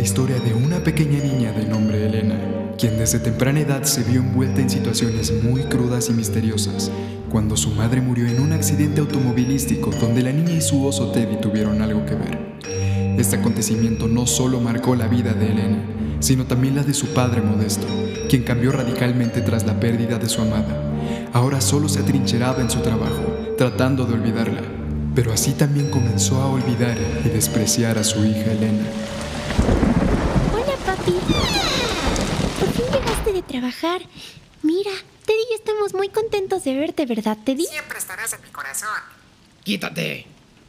la historia de una pequeña niña de nombre Elena, quien desde temprana edad se vio envuelta en situaciones muy crudas y misteriosas, cuando su madre murió en un accidente automovilístico donde la niña y su oso Teddy tuvieron algo que ver. Este acontecimiento no solo marcó la vida de Elena, sino también la de su padre Modesto, quien cambió radicalmente tras la pérdida de su amada. Ahora solo se atrincheraba en su trabajo, tratando de olvidarla, pero así también comenzó a olvidar y despreciar a su hija Elena. Por fin llegaste de trabajar. Mira, Teddy y yo estamos muy contentos de verte, ¿verdad, Teddy? Siempre estarás en mi corazón. Quítate.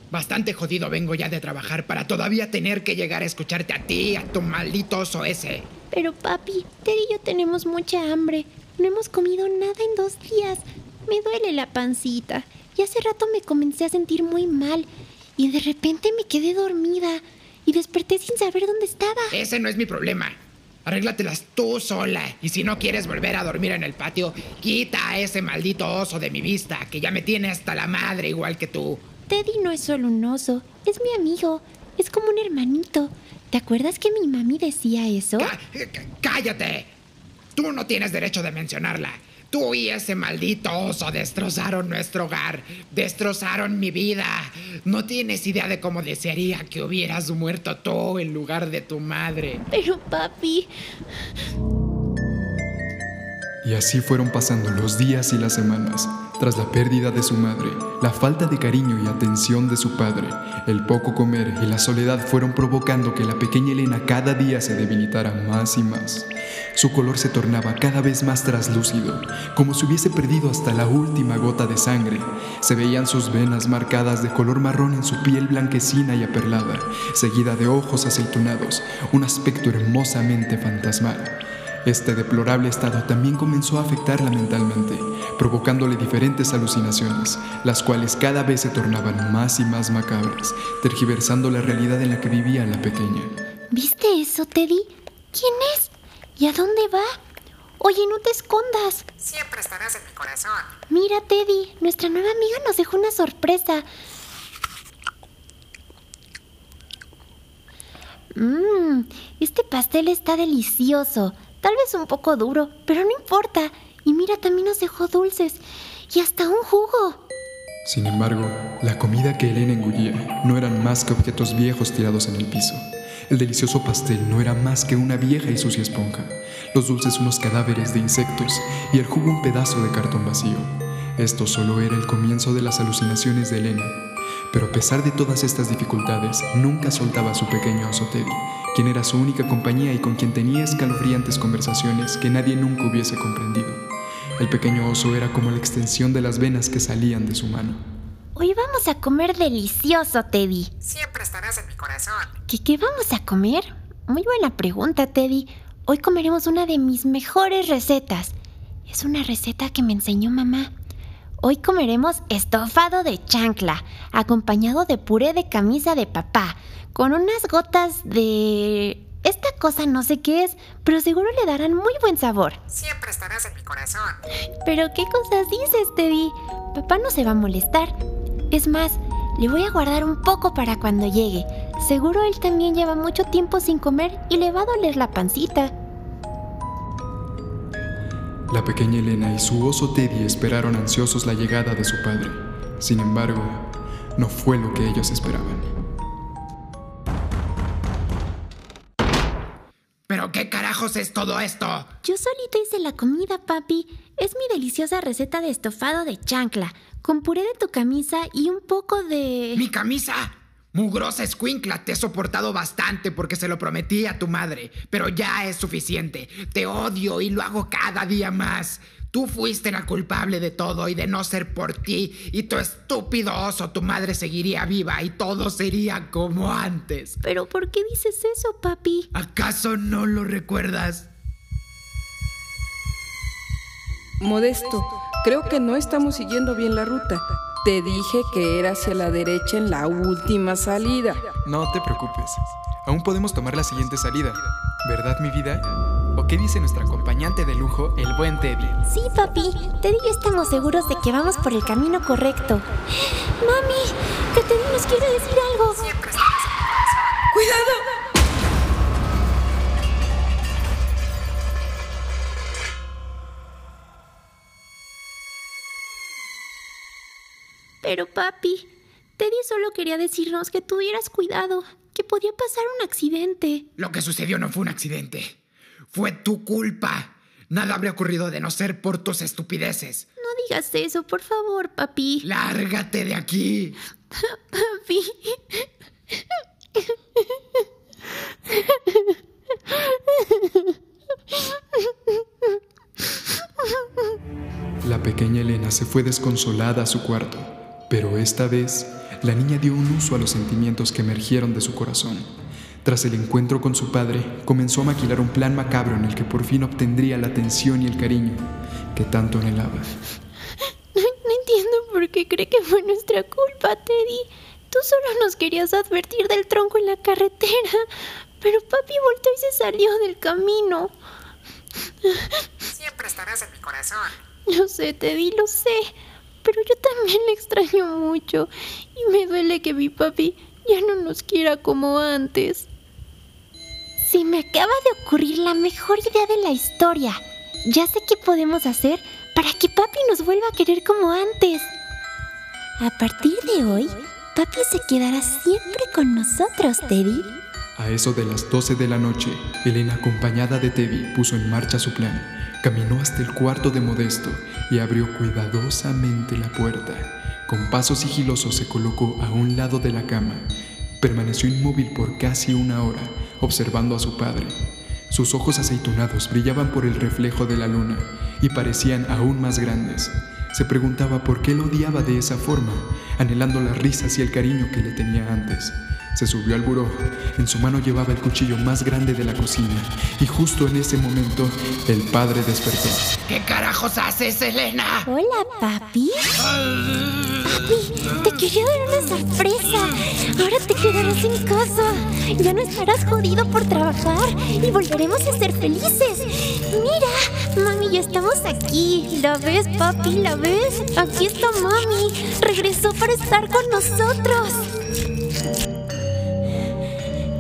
Bastante jodido vengo ya de trabajar para todavía tener que llegar a escucharte a ti, a tu maldito oso ese. Pero papi, Teddy y yo tenemos mucha hambre. No hemos comido nada en dos días. Me duele la pancita. Y hace rato me comencé a sentir muy mal. Y de repente me quedé dormida. Y desperté sin saber dónde estaba. Ese no es mi problema. Arréglatelas tú sola. Y si no quieres volver a dormir en el patio, quita a ese maldito oso de mi vista, que ya me tiene hasta la madre igual que tú. Teddy no es solo un oso, es mi amigo, es como un hermanito. ¿Te acuerdas que mi mami decía eso? Cá- ¡Cállate! Tú no tienes derecho de mencionarla. Tú y ese maldito oso destrozaron nuestro hogar, destrozaron mi vida. No tienes idea de cómo desearía que hubieras muerto tú en lugar de tu madre. Pero papi, Y así fueron pasando los días y las semanas. Tras la pérdida de su madre, la falta de cariño y atención de su padre, el poco comer y la soledad fueron provocando que la pequeña Elena cada día se debilitara más y más. Su color se tornaba cada vez más traslúcido, como si hubiese perdido hasta la última gota de sangre. Se veían sus venas marcadas de color marrón en su piel blanquecina y aperlada, seguida de ojos aceitunados, un aspecto hermosamente fantasmal. Este deplorable estado también comenzó a afectarla mentalmente, provocándole diferentes alucinaciones, las cuales cada vez se tornaban más y más macabras, tergiversando la realidad en la que vivía la pequeña. ¿viste eso, Teddy? ¿Quién es? ¿Y a dónde va? Oye, no te escondas. Siempre estarás en mi corazón. Mira, Teddy, nuestra nueva amiga nos dejó una sorpresa. Mmm, este pastel está delicioso. Tal vez un poco duro, pero no importa. Y mira, también nos dejó dulces. Y hasta un jugo. Sin embargo, la comida que Elena engullía no eran más que objetos viejos tirados en el piso. El delicioso pastel no era más que una vieja y sucia esponja, los dulces unos cadáveres de insectos y el jugo un pedazo de cartón vacío. Esto solo era el comienzo de las alucinaciones de Elena. Pero a pesar de todas estas dificultades, nunca soltaba su pequeño oso quien era su única compañía y con quien tenía escalofriantes conversaciones que nadie nunca hubiese comprendido. El pequeño oso era como la extensión de las venas que salían de su mano. Hoy vamos a comer delicioso, Teddy. Siempre estarás en mi corazón. ¿Qué, qué vamos a comer? Muy buena pregunta, Teddy. Hoy comeremos una de mis mejores recetas. Es una receta que me enseñó mamá. Hoy comeremos estofado de chancla, acompañado de puré de camisa de papá, con unas gotas de... Esta cosa no sé qué es, pero seguro le darán muy buen sabor. Siempre estarás en mi corazón. Pero ¿qué cosas dices, Teddy? Papá no se va a molestar. Es más, le voy a guardar un poco para cuando llegue. Seguro él también lleva mucho tiempo sin comer y le va a doler la pancita. La pequeña Elena y su oso Teddy esperaron ansiosos la llegada de su padre. Sin embargo, no fue lo que ellos esperaban. ¿Pero qué carajos es todo esto? Yo solita hice la comida, papi. Es mi deliciosa receta de estofado de chancla, con puré de tu camisa y un poco de... ¡Mi camisa! Mugrosa escuincla, te he soportado bastante porque se lo prometí a tu madre, pero ya es suficiente. Te odio y lo hago cada día más. Tú fuiste la culpable de todo y de no ser por ti y tu estúpido oso, tu madre seguiría viva y todo sería como antes. Pero ¿por qué dices eso, papi? ¿Acaso no lo recuerdas? Modesto, creo que no estamos siguiendo bien la ruta. Te dije que era hacia la derecha en la última salida. No te preocupes. Aún podemos tomar la siguiente salida. ¿Verdad, mi vida? ¿O qué dice nuestra acompañante de lujo, el buen Teddy? Sí, papi. Teddy y yo estamos seguros de que vamos por el camino correcto. Mami, que Teddy nos quiere decir algo. ¡Cuidado! Pero papi, Teddy solo quería decirnos que tuvieras cuidado, que podía pasar un accidente. Lo que sucedió no fue un accidente. Fue tu culpa. Nada habría ocurrido de no ser por tus estupideces. No digas eso, por favor, papi. Lárgate de aquí. Papi. La pequeña Elena se fue desconsolada a su cuarto, pero esta vez la niña dio un uso a los sentimientos que emergieron de su corazón. Tras el encuentro con su padre, comenzó a maquilar un plan macabro en el que por fin obtendría la atención y el cariño que tanto anhelaba. No, no entiendo por qué cree que fue nuestra culpa, Teddy. Tú solo nos querías advertir del tronco en la carretera, pero papi volteó y se salió del camino. Siempre estarás en mi corazón. Lo sé, Teddy, lo sé. Pero yo también le extraño mucho. Y me duele que mi papi ya no nos quiera como antes. Se me acaba de ocurrir la mejor idea de la historia. Ya sé qué podemos hacer para que papi nos vuelva a querer como antes. A partir de hoy, papi se quedará siempre con nosotros, Teddy. A eso de las 12 de la noche, Elena, acompañada de Teddy, puso en marcha su plan. Caminó hasta el cuarto de Modesto y abrió cuidadosamente la puerta. Con paso sigiloso se colocó a un lado de la cama. Permaneció inmóvil por casi una hora, observando a su padre. Sus ojos aceitunados brillaban por el reflejo de la luna y parecían aún más grandes. Se preguntaba por qué lo odiaba de esa forma, anhelando las risas y el cariño que le tenía antes. Se subió al buró. En su mano llevaba el cuchillo más grande de la cocina. Y justo en ese momento, el padre despertó. ¿Qué carajos haces, Elena? Hola, papi. Te quería dar una sorpresa. Ahora te quedarás en casa. Ya no estarás jodido por trabajar y volveremos a ser felices. Mira, mami, ya estamos aquí. ¿La ves, papi? ¿La ves? Aquí está mami. Regresó para estar con nosotros.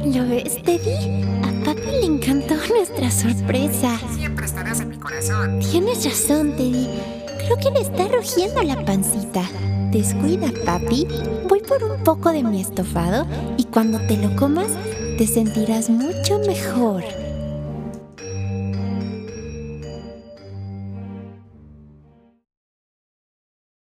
¿Lo ves, Teddy? A papi le encantó nuestra sorpresa. Siempre estarás en mi corazón. Tienes razón, Teddy. Creo que le está rugiendo la pancita. Descuida, papi. Voy por un poco de mi estofado y cuando te lo comas te sentirás mucho mejor.